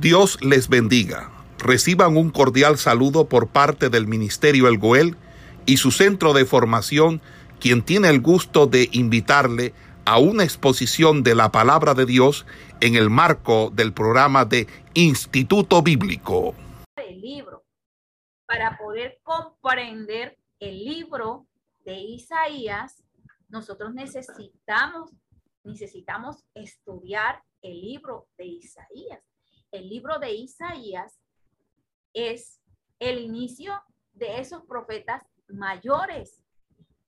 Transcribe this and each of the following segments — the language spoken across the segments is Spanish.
Dios les bendiga. Reciban un cordial saludo por parte del Ministerio El Goel y su centro de formación, quien tiene el gusto de invitarle a una exposición de la palabra de Dios en el marco del programa de Instituto Bíblico. El libro, para poder comprender el libro de Isaías, nosotros necesitamos, necesitamos estudiar el libro de Isaías. El libro de Isaías es el inicio de esos profetas mayores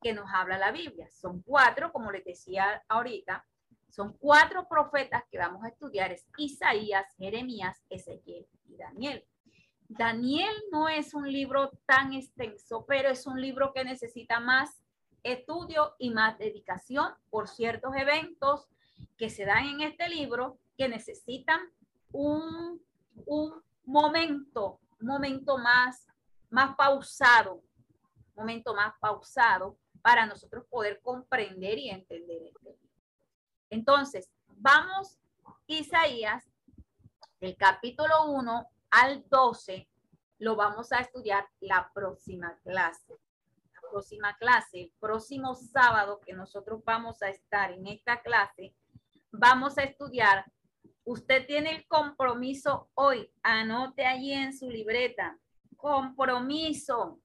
que nos habla la Biblia. Son cuatro, como les decía ahorita, son cuatro profetas que vamos a estudiar, es Isaías, Jeremías, Ezequiel y Daniel. Daniel no es un libro tan extenso, pero es un libro que necesita más estudio y más dedicación por ciertos eventos que se dan en este libro que necesitan un, un momento, un momento más, más pausado, momento más pausado para nosotros poder comprender y entender. Entonces, vamos, Isaías, del capítulo 1 al 12, lo vamos a estudiar la próxima clase próxima clase, el próximo sábado que nosotros vamos a estar en esta clase, vamos a estudiar. Usted tiene el compromiso hoy, anote allí en su libreta, compromiso.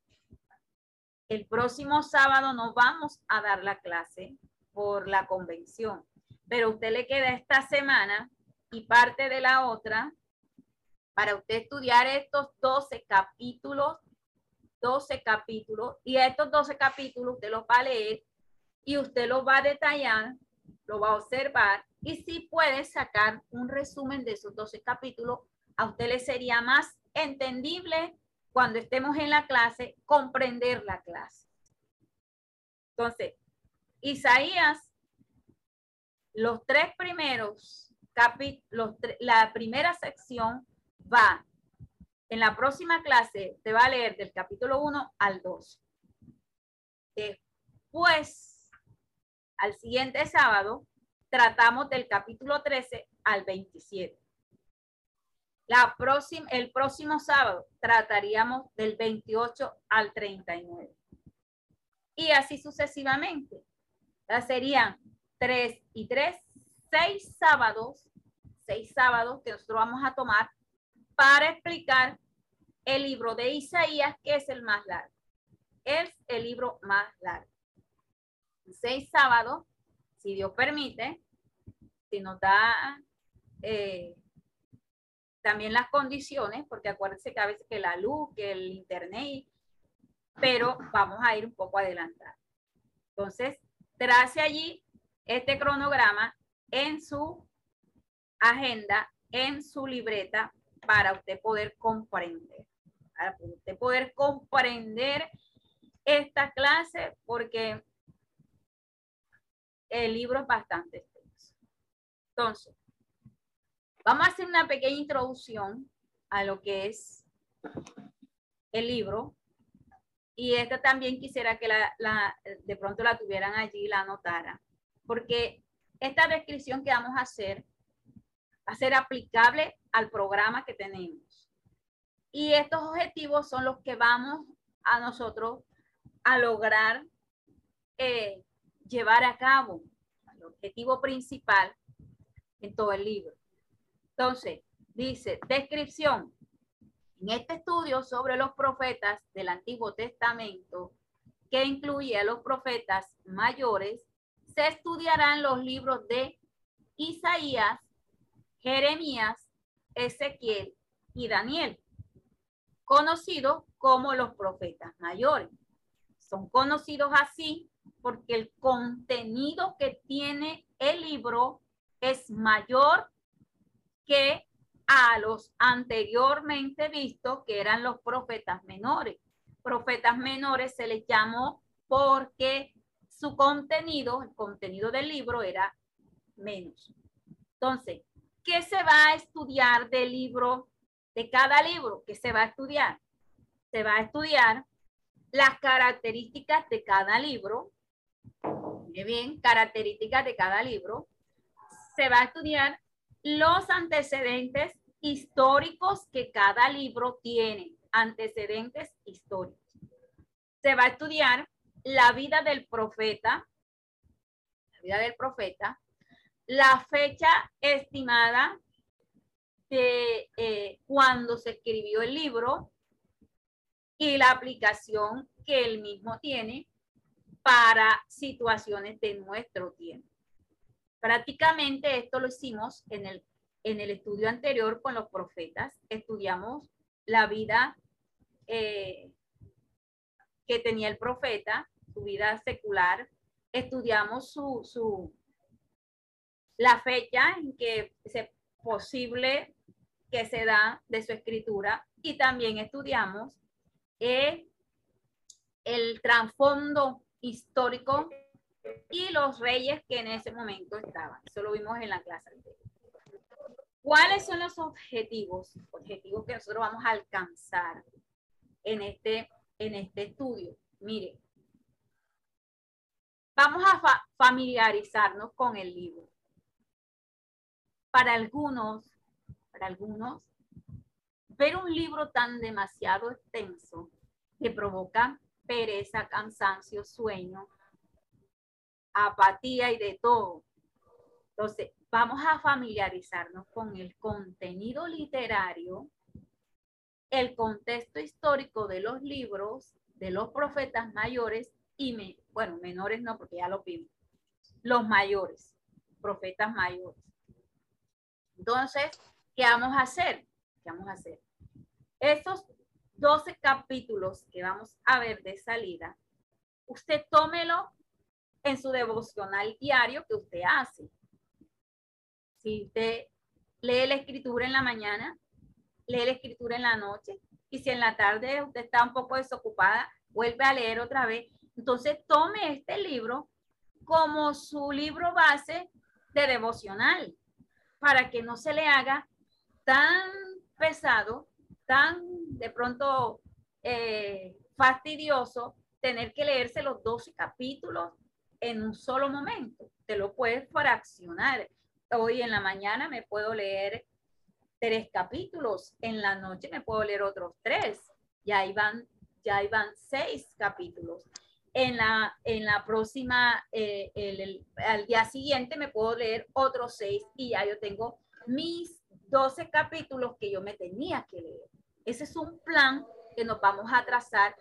El próximo sábado nos vamos a dar la clase por la convención, pero usted le queda esta semana y parte de la otra para usted estudiar estos 12 capítulos 12 capítulos y estos 12 capítulos usted los va a leer y usted los va a detallar, lo va a observar y si puede sacar un resumen de esos 12 capítulos, a usted sería más entendible cuando estemos en la clase, comprender la clase. Entonces, Isaías, los tres primeros capítulos, la primera sección va en la próxima clase te va a leer del capítulo 1 al 2. Después, al siguiente sábado, tratamos del capítulo 13 al 27. La próxima, el próximo sábado trataríamos del 28 al 39. Y así sucesivamente. Serían 3 y 3, 6 sábados, 6 sábados que nosotros vamos a tomar para explicar el libro de Isaías, que es el más largo. Es el libro más largo. Seis sábados, si Dios permite, si nos da eh, también las condiciones, porque acuérdense que a veces que la luz, que el internet, pero vamos a ir un poco adelantar. Entonces, trace allí este cronograma en su agenda, en su libreta, para usted poder comprender para poder comprender esta clase porque el libro es bastante extenso. Entonces, vamos a hacer una pequeña introducción a lo que es el libro. Y esta también quisiera que la, de pronto la tuvieran allí, la anotara, porque esta descripción que vamos a hacer va a ser aplicable al programa que tenemos. Y estos objetivos son los que vamos a nosotros a lograr eh, llevar a cabo. El objetivo principal en todo el libro. Entonces, dice, descripción. En este estudio sobre los profetas del Antiguo Testamento, que incluye a los profetas mayores, se estudiarán los libros de Isaías, Jeremías, Ezequiel y Daniel conocidos como los profetas mayores. Son conocidos así porque el contenido que tiene el libro es mayor que a los anteriormente vistos, que eran los profetas menores. Profetas menores se les llamó porque su contenido, el contenido del libro era menos. Entonces, ¿qué se va a estudiar del libro de cada libro que se va a estudiar. Se va a estudiar las características de cada libro. Bien, características de cada libro. Se va a estudiar los antecedentes históricos que cada libro tiene, antecedentes históricos. Se va a estudiar la vida del profeta, la vida del profeta, la fecha estimada de eh, cuando se escribió el libro y la aplicación que él mismo tiene para situaciones de nuestro tiempo. Prácticamente esto lo hicimos en el, en el estudio anterior con los profetas. Estudiamos la vida eh, que tenía el profeta, su vida secular. Estudiamos su, su, la fecha en que es posible que se da de su escritura y también estudiamos eh, el trasfondo histórico y los reyes que en ese momento estaban. Eso lo vimos en la clase anterior. ¿Cuáles son los objetivos? Objetivos que nosotros vamos a alcanzar en este, en este estudio. Mire, vamos a familiarizarnos con el libro. Para algunos, para algunos, ver un libro tan demasiado extenso que provoca pereza, cansancio, sueño, apatía y de todo. Entonces, vamos a familiarizarnos con el contenido literario, el contexto histórico de los libros, de los profetas mayores y, bueno, menores no, porque ya lo vimos, los mayores, profetas mayores. Entonces, ¿qué vamos a hacer? ¿Qué vamos a hacer? Esos 12 capítulos que vamos a ver de salida, usted tómelo en su devocional diario que usted hace. Si usted lee la escritura en la mañana, lee la escritura en la noche, y si en la tarde usted está un poco desocupada, vuelve a leer otra vez. Entonces tome este libro como su libro base de devocional, para que no se le haga tan pesado tan de pronto eh, fastidioso tener que leerse los 12 capítulos en un solo momento. Te lo puedes fraccionar. Hoy en la mañana me puedo leer tres capítulos, en la noche me puedo leer otros tres. Ya van, ya van seis capítulos. En la, en la próxima, eh, el, al día siguiente me puedo leer otros seis y ya yo tengo mis 12 capítulos que yo me tenía que leer. Ese es un plan que nos vamos a trazar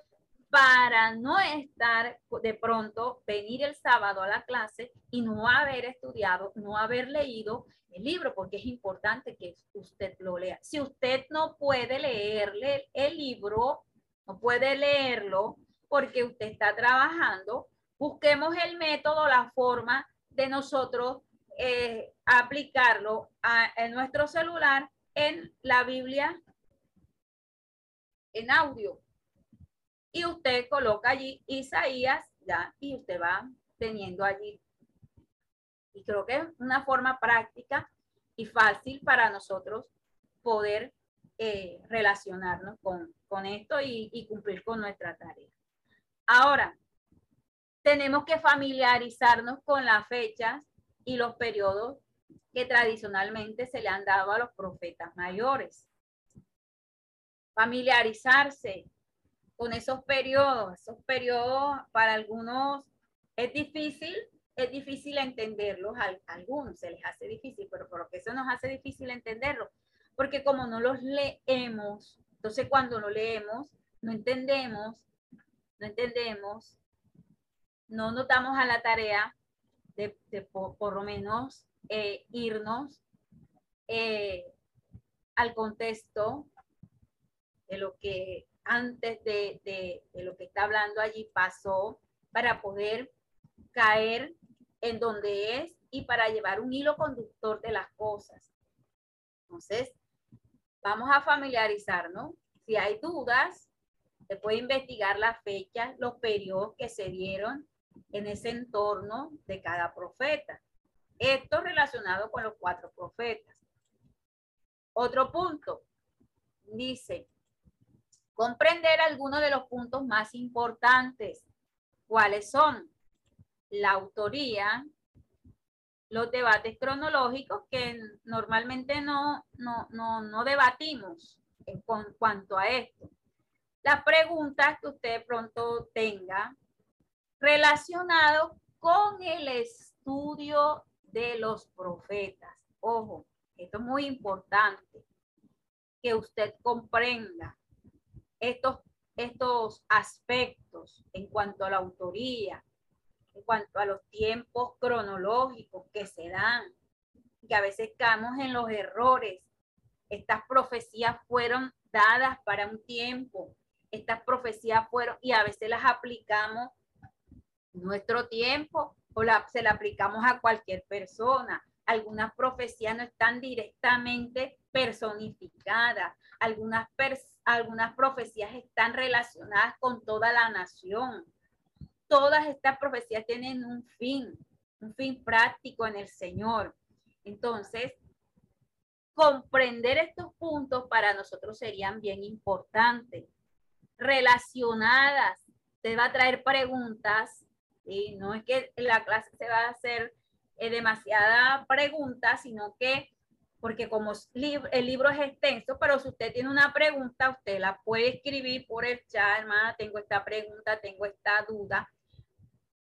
para no estar de pronto, venir el sábado a la clase y no haber estudiado, no haber leído el libro, porque es importante que usted lo lea. Si usted no puede leerle el libro, no puede leerlo porque usted está trabajando, busquemos el método, la forma de nosotros eh, aplicarlo en nuestro celular en la Biblia en audio. Y usted coloca allí Isaías, ya, y usted va teniendo allí. Y creo que es una forma práctica y fácil para nosotros poder eh, relacionarnos con, con esto y, y cumplir con nuestra tarea. Ahora, tenemos que familiarizarnos con las fechas y los periodos que tradicionalmente se le han dado a los profetas mayores. Familiarizarse con esos periodos. Esos periodos para algunos es difícil, es difícil entenderlos, a algunos se les hace difícil, pero por que eso nos hace difícil entenderlo, porque como no los leemos, entonces cuando lo leemos, no entendemos, no entendemos, no nos damos a la tarea de, por, lo menos eh, irnos eh, al contexto de lo que antes de, de, lo que está hablando allí pasó para poder caer en donde es y para llevar un hilo conductor de las cosas. Entonces, vamos a familiarizarnos. Si hay dudas, se puede investigar las fechas, los periodos que se dieron en ese entorno de cada profeta. Esto relacionado con los cuatro profetas. Otro punto, dice, comprender algunos de los puntos más importantes. ¿Cuáles son? La autoría, los debates cronológicos que normalmente no, no, no, no debatimos en cuanto a esto. Las preguntas que usted pronto tenga relacionado con el estudio de los profetas. Ojo, esto es muy importante que usted comprenda estos, estos aspectos en cuanto a la autoría, en cuanto a los tiempos cronológicos que se dan, que a veces caemos en los errores. Estas profecías fueron dadas para un tiempo, estas profecías fueron y a veces las aplicamos nuestro tiempo o se la aplicamos a cualquier persona. Algunas profecías no están directamente personificadas, algunas, algunas profecías están relacionadas con toda la nación todas estas profecías tienen un fin, un fin práctico en el Señor. Entonces, comprender estos puntos para nosotros serían bien importantes, relacionadas. Te va a traer preguntas, y no es que la clase se va a hacer eh, demasiada pregunta, sino que, porque como el libro es extenso, pero si usted tiene una pregunta, usted la puede escribir por el chat, hermana, tengo esta pregunta, tengo esta duda,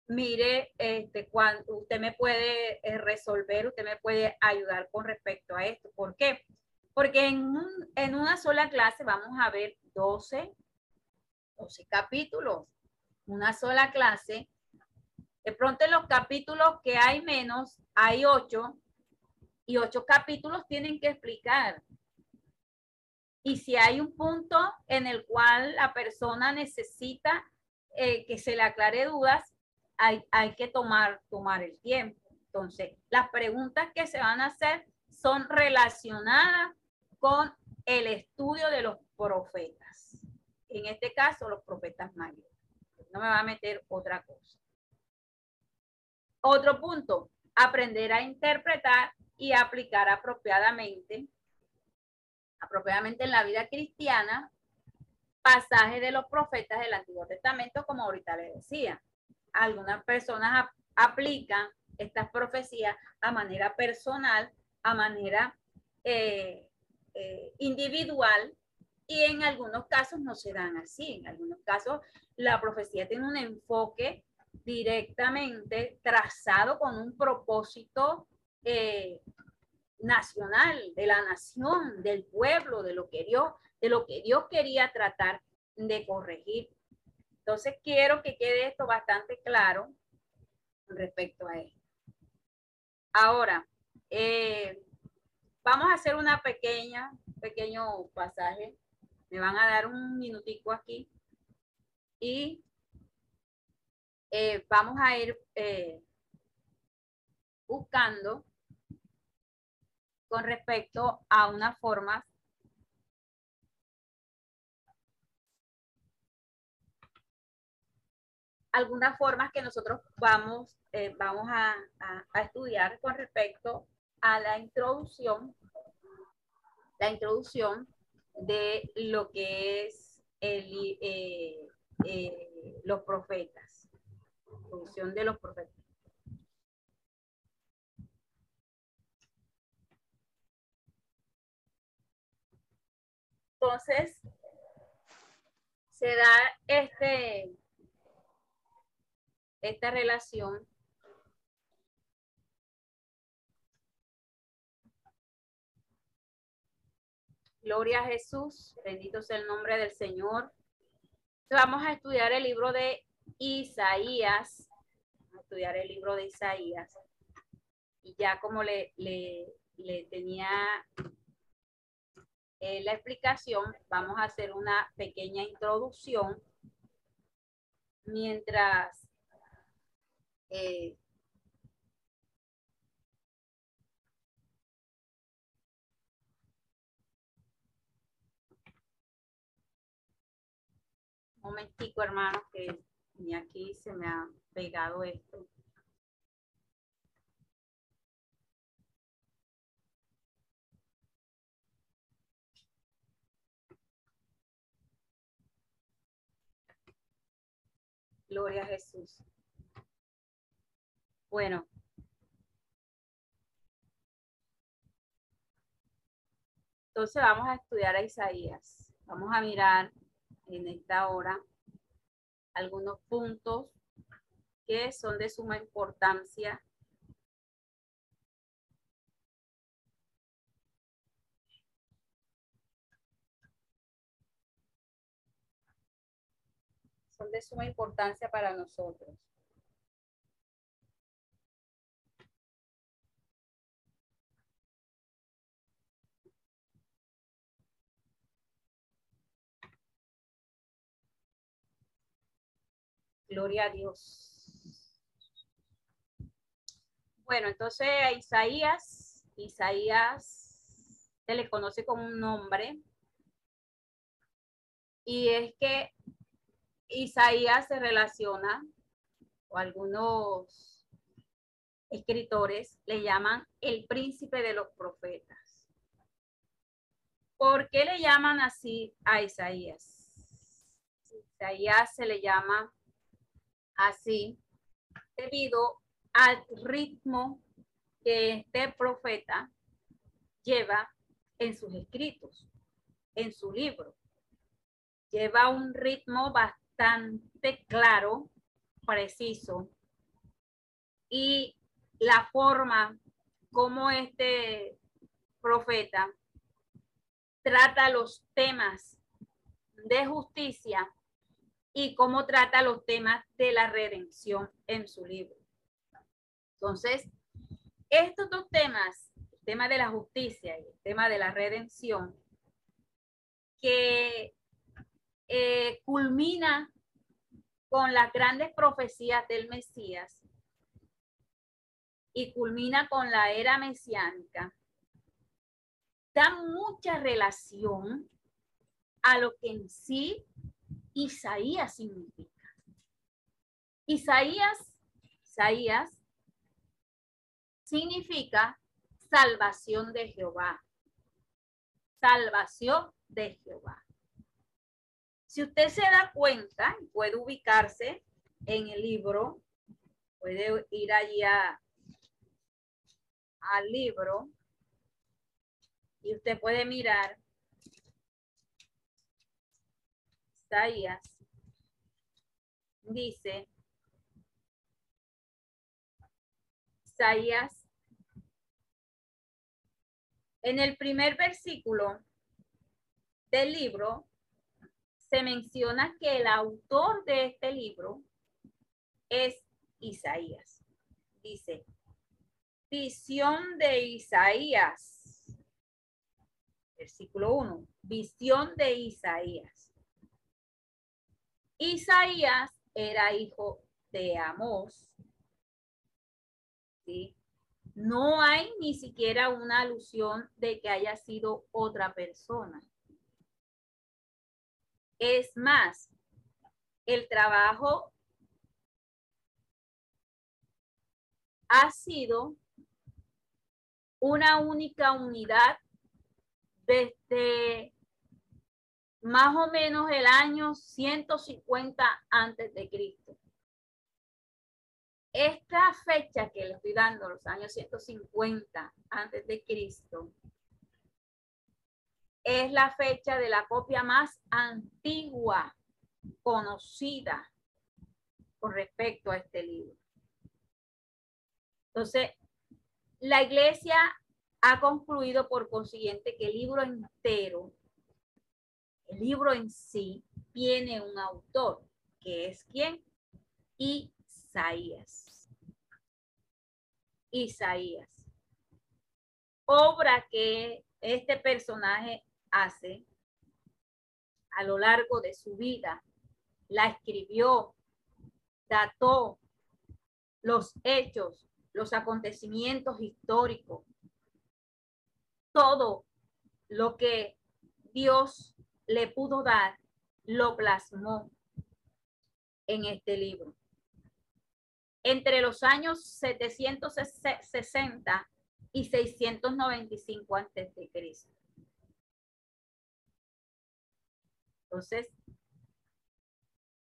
mire, este, cuando usted me puede eh, resolver, usted me puede ayudar con respecto a esto. ¿Por qué? Porque en, en una sola clase vamos a ver 12, 12 capítulos. Una sola clase. De pronto en los capítulos que hay menos, hay 8 y 8 capítulos tienen que explicar. Y si hay un punto en el cual la persona necesita eh, que se le aclare dudas, hay, que tomar, tomar el tiempo. Entonces, las preguntas que se van a hacer son relacionadas con el estudio de los profetas. En este caso, los profetas mayores. No me va a meter otra cosa. Otro punto, aprender a interpretar y aplicar apropiadamente, apropiadamente en la vida cristiana, pasajes de los profetas del Antiguo Testamento, como ahorita les decía algunas personas aplican estas profecías a manera personal, a manera eh, eh, individual y en algunos casos no se dan así. En algunos casos la profecía tiene un enfoque directamente trazado con un propósito eh, nacional, de la nación, del pueblo, de lo que Dios, de lo que Dios quería tratar de corregir. Entonces quiero que quede esto bastante claro respecto a esto. Ahora, eh, vamos a hacer una pequeña, pequeño pasaje. Me van a dar un minutico aquí y eh, vamos a ir buscando con respecto a una forma algunas formas que nosotros vamos, eh, vamos a, estudiar con respecto a la introducción, la introducción de lo que es el, eh, eh, los profetas, introducción de los profetas. Entonces, se da este, esta relación Gloria a Jesús, bendito sea el nombre del Señor. Vamos a estudiar el libro de Isaías, vamos a estudiar el libro de Isaías. Y ya como le, le, tenía eh, la explicación, vamos a hacer una pequeña introducción mientras eh, momentico, hermanos, que aquí se me ha pegado esto. Gloria a Jesús. Bueno. Entonces vamos a estudiar a Isaías. Vamos a mirar en esta hora algunos puntos que son de suma importancia de suma importancia para nosotros. Gloria a Dios. Bueno, entonces a Isaías, Isaías se le conoce como un nombre. Y es que Isaías se relaciona, o algunos escritores le llaman el príncipe de los profetas. ¿Por qué le llaman así a Isaías? Isaías se le llama así debido al ritmo que este profeta lleva en sus escritos, en su libro. Lleva un ritmo bastante claro, preciso, y la forma como este profeta trata los temas de justicia y cómo trata los temas de la redención en su libro. Entonces, estos dos temas, el tema de la justicia y el tema de la redención, que eh, culmina con las grandes profecías del Mesías y culmina con la era mesiánica, da mucha relación a lo que en sí Isaías significa. Isaías, Isaías significa salvación de Jehová. Salvación de Jehová. Si usted se da cuenta, puede ubicarse en el libro, puede ir allí al libro y usted puede mirar Isaías. Dice, Isaías, en el primer versículo del libro se menciona que el autor de este libro es Isaías. Dice, visión de Isaías. Versículo 1, visión de Isaías. Isaías era hijo de Amós. ¿sí? No hay ni siquiera una alusión de que haya sido otra persona. Es más, el trabajo ha sido una única unidad desde más o menos el año 150 antes de Cristo. Esta fecha que le estoy dando, los años 150 antes de Cristo, es la fecha de la copia más antigua conocida con respecto a este libro. Entonces, la iglesia ha concluido por consiguiente que el libro entero el libro en sí tiene un autor, que es quién? Isaías. Isaías. Obra que este personaje hace a lo largo de su vida. La escribió, dató los hechos, los acontecimientos históricos, todo lo que Dios le pudo dar, lo plasmó en este libro. Entre los años 760 y 695 antes de Cristo. Entonces,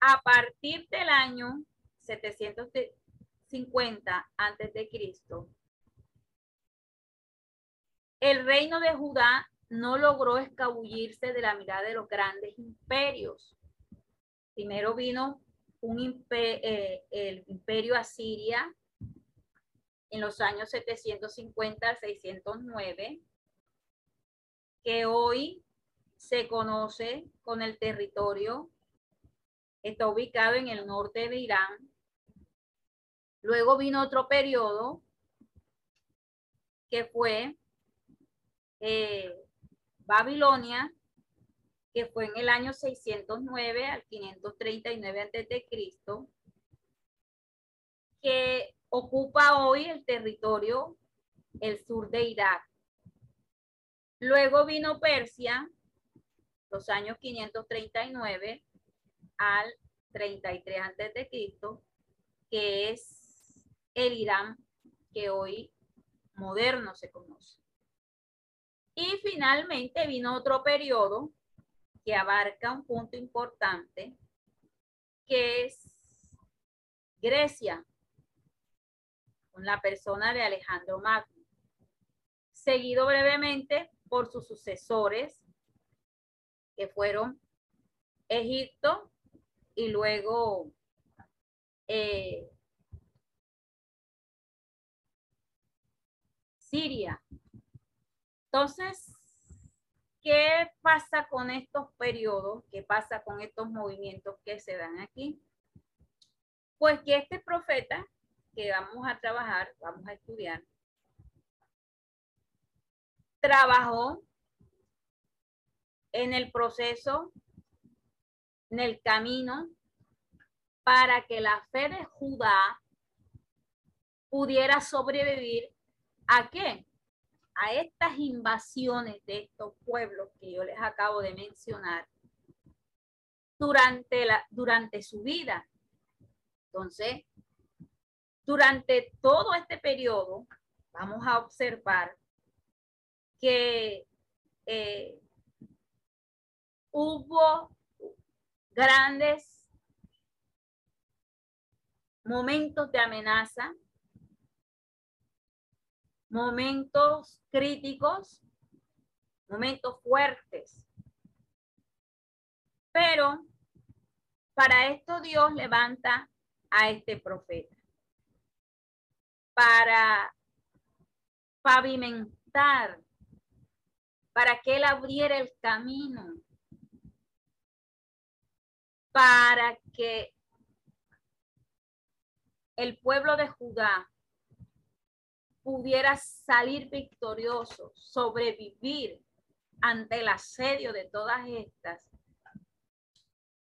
a partir del año 750 antes de Cristo, el reino de Judá no logró escabullirse de la mirada de los grandes imperios. Primero vino un eh, el imperio asiria en los años 750 al 609, que hoy se conoce con el territorio, está ubicado en el norte de Irán. Luego vino otro periodo que fue eh, Babilonia, que fue en el año 609 al 539 a.C., que ocupa hoy el territorio, el sur de Irak. Luego vino Persia, los años 539 al 33 a.C., que es el Irán que hoy moderno se conoce. Y finalmente vino otro periodo que abarca un punto importante, que es Grecia, con la persona de Alejandro Magno, seguido brevemente por sus sucesores, que fueron Egipto y luego eh, Siria. Entonces, ¿qué pasa con estos periodos? ¿Qué pasa con estos movimientos que se dan aquí? Pues que este profeta que vamos a trabajar, vamos a estudiar, trabajó en el proceso, en el camino, para que la fe de Judá pudiera sobrevivir a qué? a estas invasiones de estos pueblos que yo les acabo de mencionar durante, la, durante su vida. Entonces, durante todo este periodo, vamos a observar que eh, hubo grandes momentos de amenaza, momentos críticos, momentos fuertes. Pero para esto Dios levanta a este profeta. Para pavimentar, para que él abriera el camino, para que el pueblo de Judá pudiera salir victorioso, sobrevivir ante el asedio de todas estas,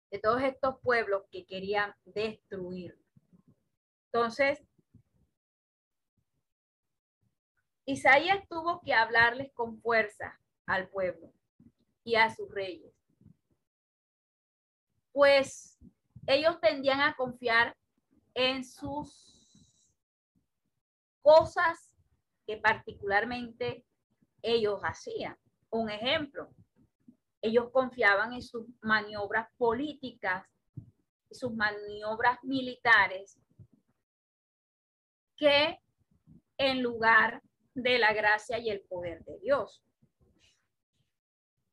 de todos estos pueblos que querían destruir. Entonces, Isaías tuvo que hablarles con fuerza al pueblo y a sus reyes, pues ellos tendían a confiar en sus cosas que particularmente ellos hacían. Un ejemplo, ellos confiaban en sus maniobras políticas, sus maniobras militares, que en lugar de la gracia y el poder de Dios.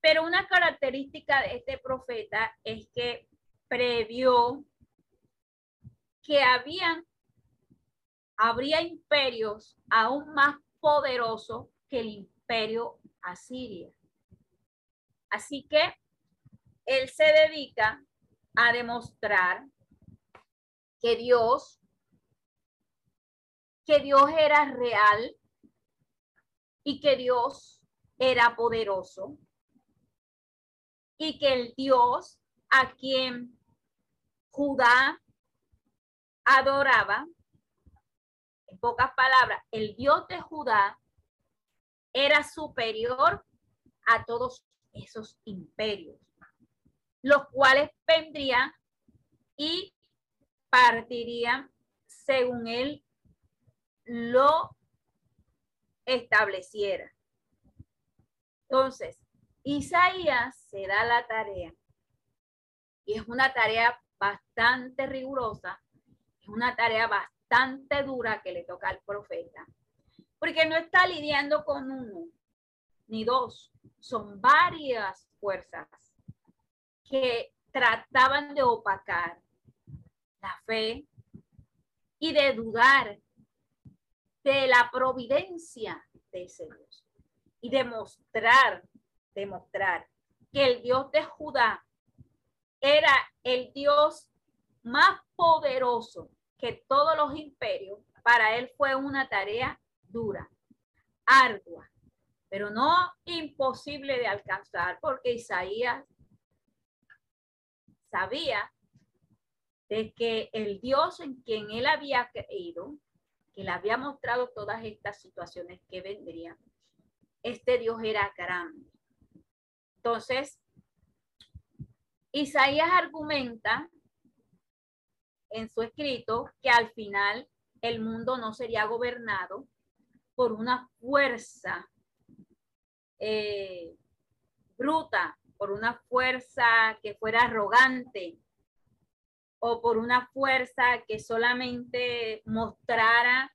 Pero una característica de este profeta es que previó que habían habría imperios aún más poderosos que el imperio asiria. Así que él se dedica a demostrar que Dios, que Dios era real y que Dios era poderoso y que el Dios a quien Judá adoraba pocas palabras, el Dios de Judá era superior a todos esos imperios, los cuales vendrían y partirían según él lo estableciera. Entonces, Isaías se da la tarea, y es una tarea bastante rigurosa, es una tarea bastante dura que le toca al profeta, porque no está lidiando con uno, ni dos, son varias fuerzas que trataban de opacar la fe y de dudar de la providencia de ese Dios y demostrar, demostrar que el Dios de Judá era el Dios más poderoso que todos los imperios, para él fue una tarea dura, ardua, pero no imposible de alcanzar, porque Isaías sabía de que el Dios en quien él había creído, que le había mostrado todas estas situaciones que vendrían, este Dios era grande. Entonces, Isaías argumenta en su escrito que al final el mundo no sería gobernado por una fuerza eh, bruta, por una fuerza que fuera arrogante o por una fuerza que solamente mostrara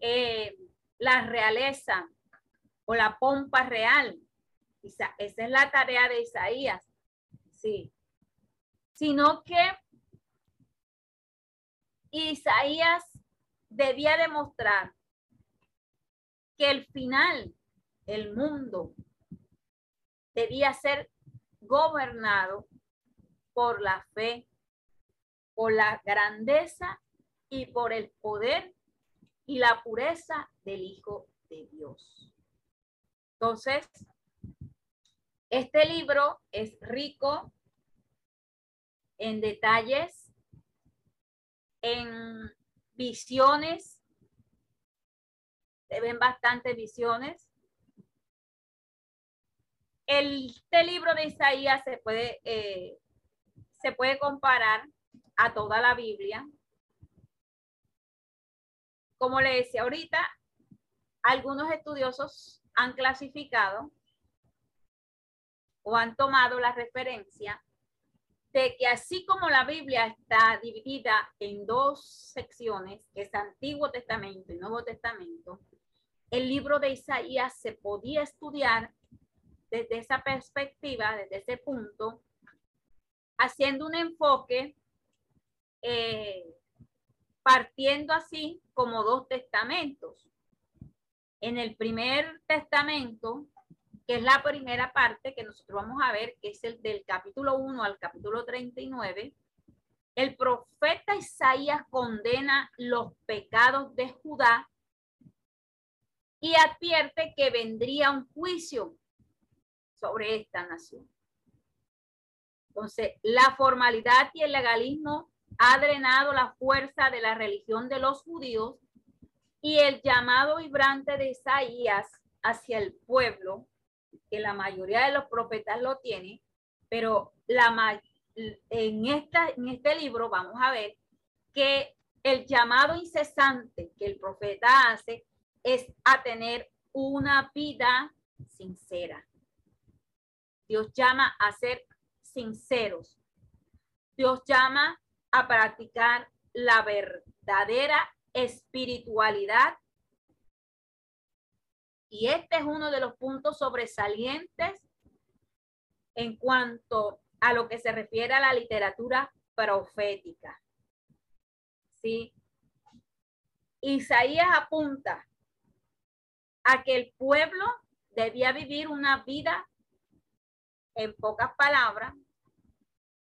eh, la realeza o la pompa real. Esa, esa es la tarea de Isaías, sí. Sino que Isaías debía demostrar que el final, el mundo, debía ser gobernado por la fe, por la grandeza y por el poder y la pureza del Hijo de Dios. Entonces, este libro es rico en detalles, en visiones, se ven bastantes visiones. El, este libro de Isaías se puede, eh, se puede comparar a toda la Biblia. Como le decía ahorita, algunos estudiosos han clasificado o han tomado la referencia de que así como la Biblia está dividida en dos secciones, que es Antiguo Testamento y Nuevo Testamento, el libro de Isaías se podía estudiar desde esa perspectiva, desde ese punto, haciendo un enfoque, eh, partiendo así como dos testamentos. En el primer testamento que es la primera parte que nosotros vamos a ver, que es el del capítulo 1 al capítulo 39, el profeta Isaías condena los pecados de Judá y advierte que vendría un juicio sobre esta nación. Entonces, la formalidad y el legalismo ha drenado la fuerza de la religión de los judíos y el llamado vibrante de Isaías hacia el pueblo que la mayoría de los profetas lo tiene, pero la, en, esta, en este libro vamos a ver que el llamado incesante que el profeta hace es a tener una vida sincera. Dios llama a ser sinceros. Dios llama a practicar la verdadera espiritualidad y este es uno de los puntos sobresalientes en cuanto a lo que se refiere a la literatura profética. ¿Sí? Isaías apunta a que el pueblo debía vivir una vida, en pocas palabras,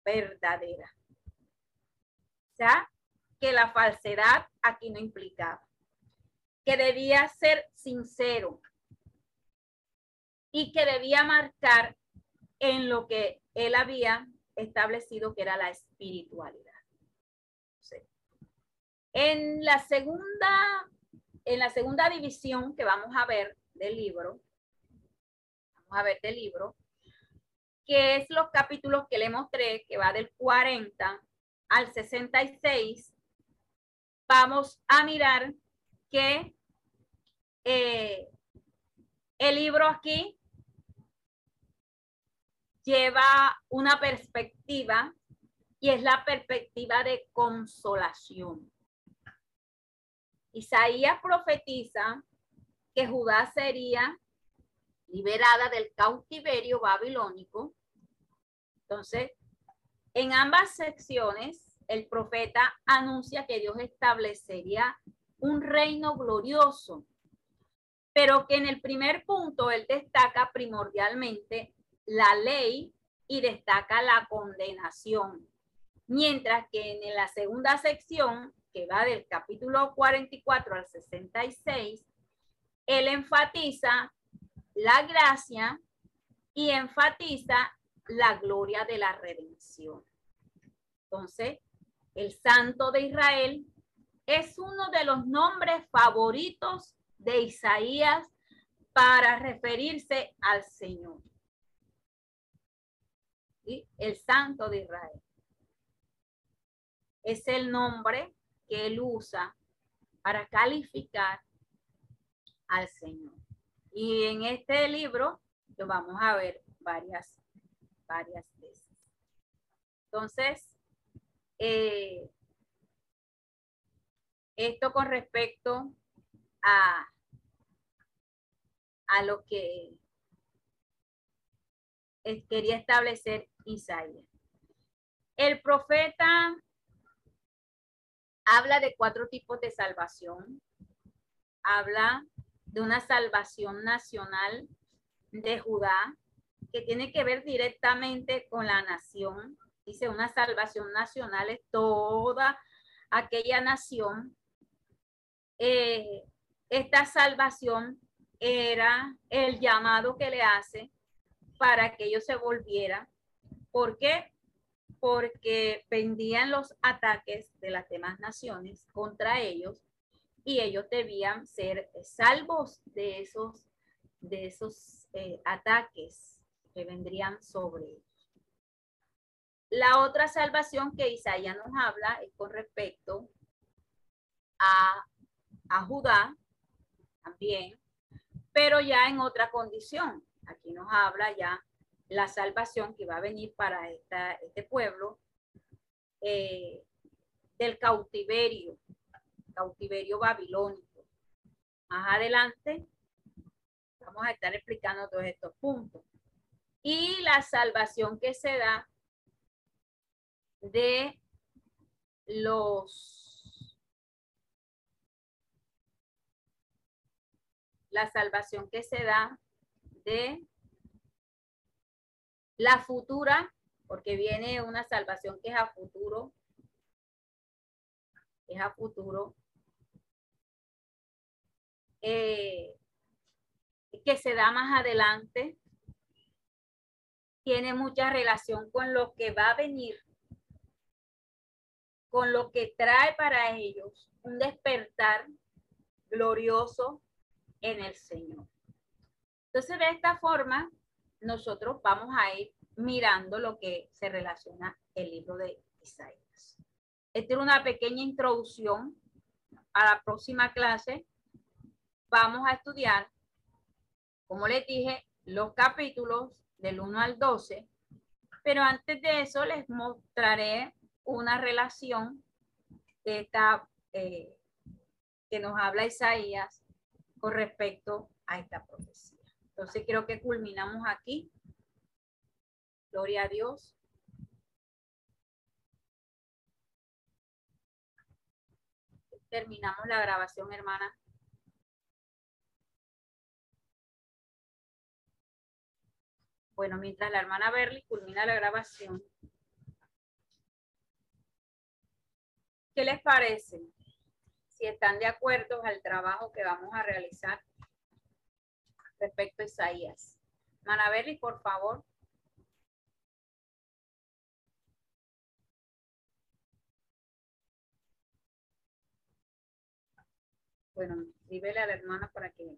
verdadera. O que la falsedad aquí no implicaba. Que debía ser sincero, y que debía marcar en lo que él había establecido que era la espiritualidad. En la segunda, en la segunda división que vamos a ver del libro, vamos a ver del libro, que es los capítulos que le mostré, que va del 40 al 66, vamos a mirar que eh, el libro aquí lleva una perspectiva y es la perspectiva de consolación. Isaías profetiza que Judá sería liberada del cautiverio babilónico. Entonces, en ambas secciones, el profeta anuncia que Dios establecería un reino glorioso, pero que en el primer punto él destaca primordialmente la ley y destaca la condenación, mientras que en la segunda sección, que va del capítulo 44 al 66, él enfatiza la gracia y enfatiza la gloria de la redención. Entonces, el Santo de Israel es uno de los nombres favoritos de Isaías para referirse al Señor. ¿Sí? El Santo de Israel. Es el nombre que él usa para calificar al Señor. Y en este libro lo vamos a ver varias, varias veces. Entonces, eh, esto con respecto a, a lo que quería establecer Isaías. El profeta habla de cuatro tipos de salvación. Habla de una salvación nacional de Judá que tiene que ver directamente con la nación. Dice, una salvación nacional es toda aquella nación. Eh, esta salvación era el llamado que le hace para que ellos se volvieran. ¿Por qué? Porque pendían los ataques de las demás naciones contra ellos y ellos debían ser salvos de esos, de esos eh, ataques que vendrían sobre ellos. La otra salvación que Isaías nos habla es con respecto a, a Judá también, pero ya en otra condición. Aquí nos habla ya la salvación que va a venir para este pueblo eh, del cautiverio, cautiverio babilónico. Más adelante vamos a estar explicando todos estos puntos. Y la salvación que se da de los la salvación que se da de la futura, porque viene una salvación que es a futuro, es a futuro, eh, que se da más adelante, tiene mucha relación con lo que va a venir, con lo que trae para ellos un despertar glorioso en el Señor. Entonces, de esta forma, nosotros vamos a ir mirando lo que se relaciona el libro de Isaías. Esta es una pequeña introducción a la próxima clase vamos a estudiar, como les dije, los capítulos del 1 al 12, pero antes de eso les mostraré una relación de esta, eh, que nos habla Isaías con respecto a esta profecía. Entonces creo que culminamos aquí. Gloria a Dios. Terminamos la grabación, hermana. Bueno, mientras la hermana Berly culmina la grabación, ¿qué les parece? Si están de acuerdo al trabajo que vamos a realizar respecto a Isaías. Hermana Berly, por favor. Bueno, díbele a la hermana para que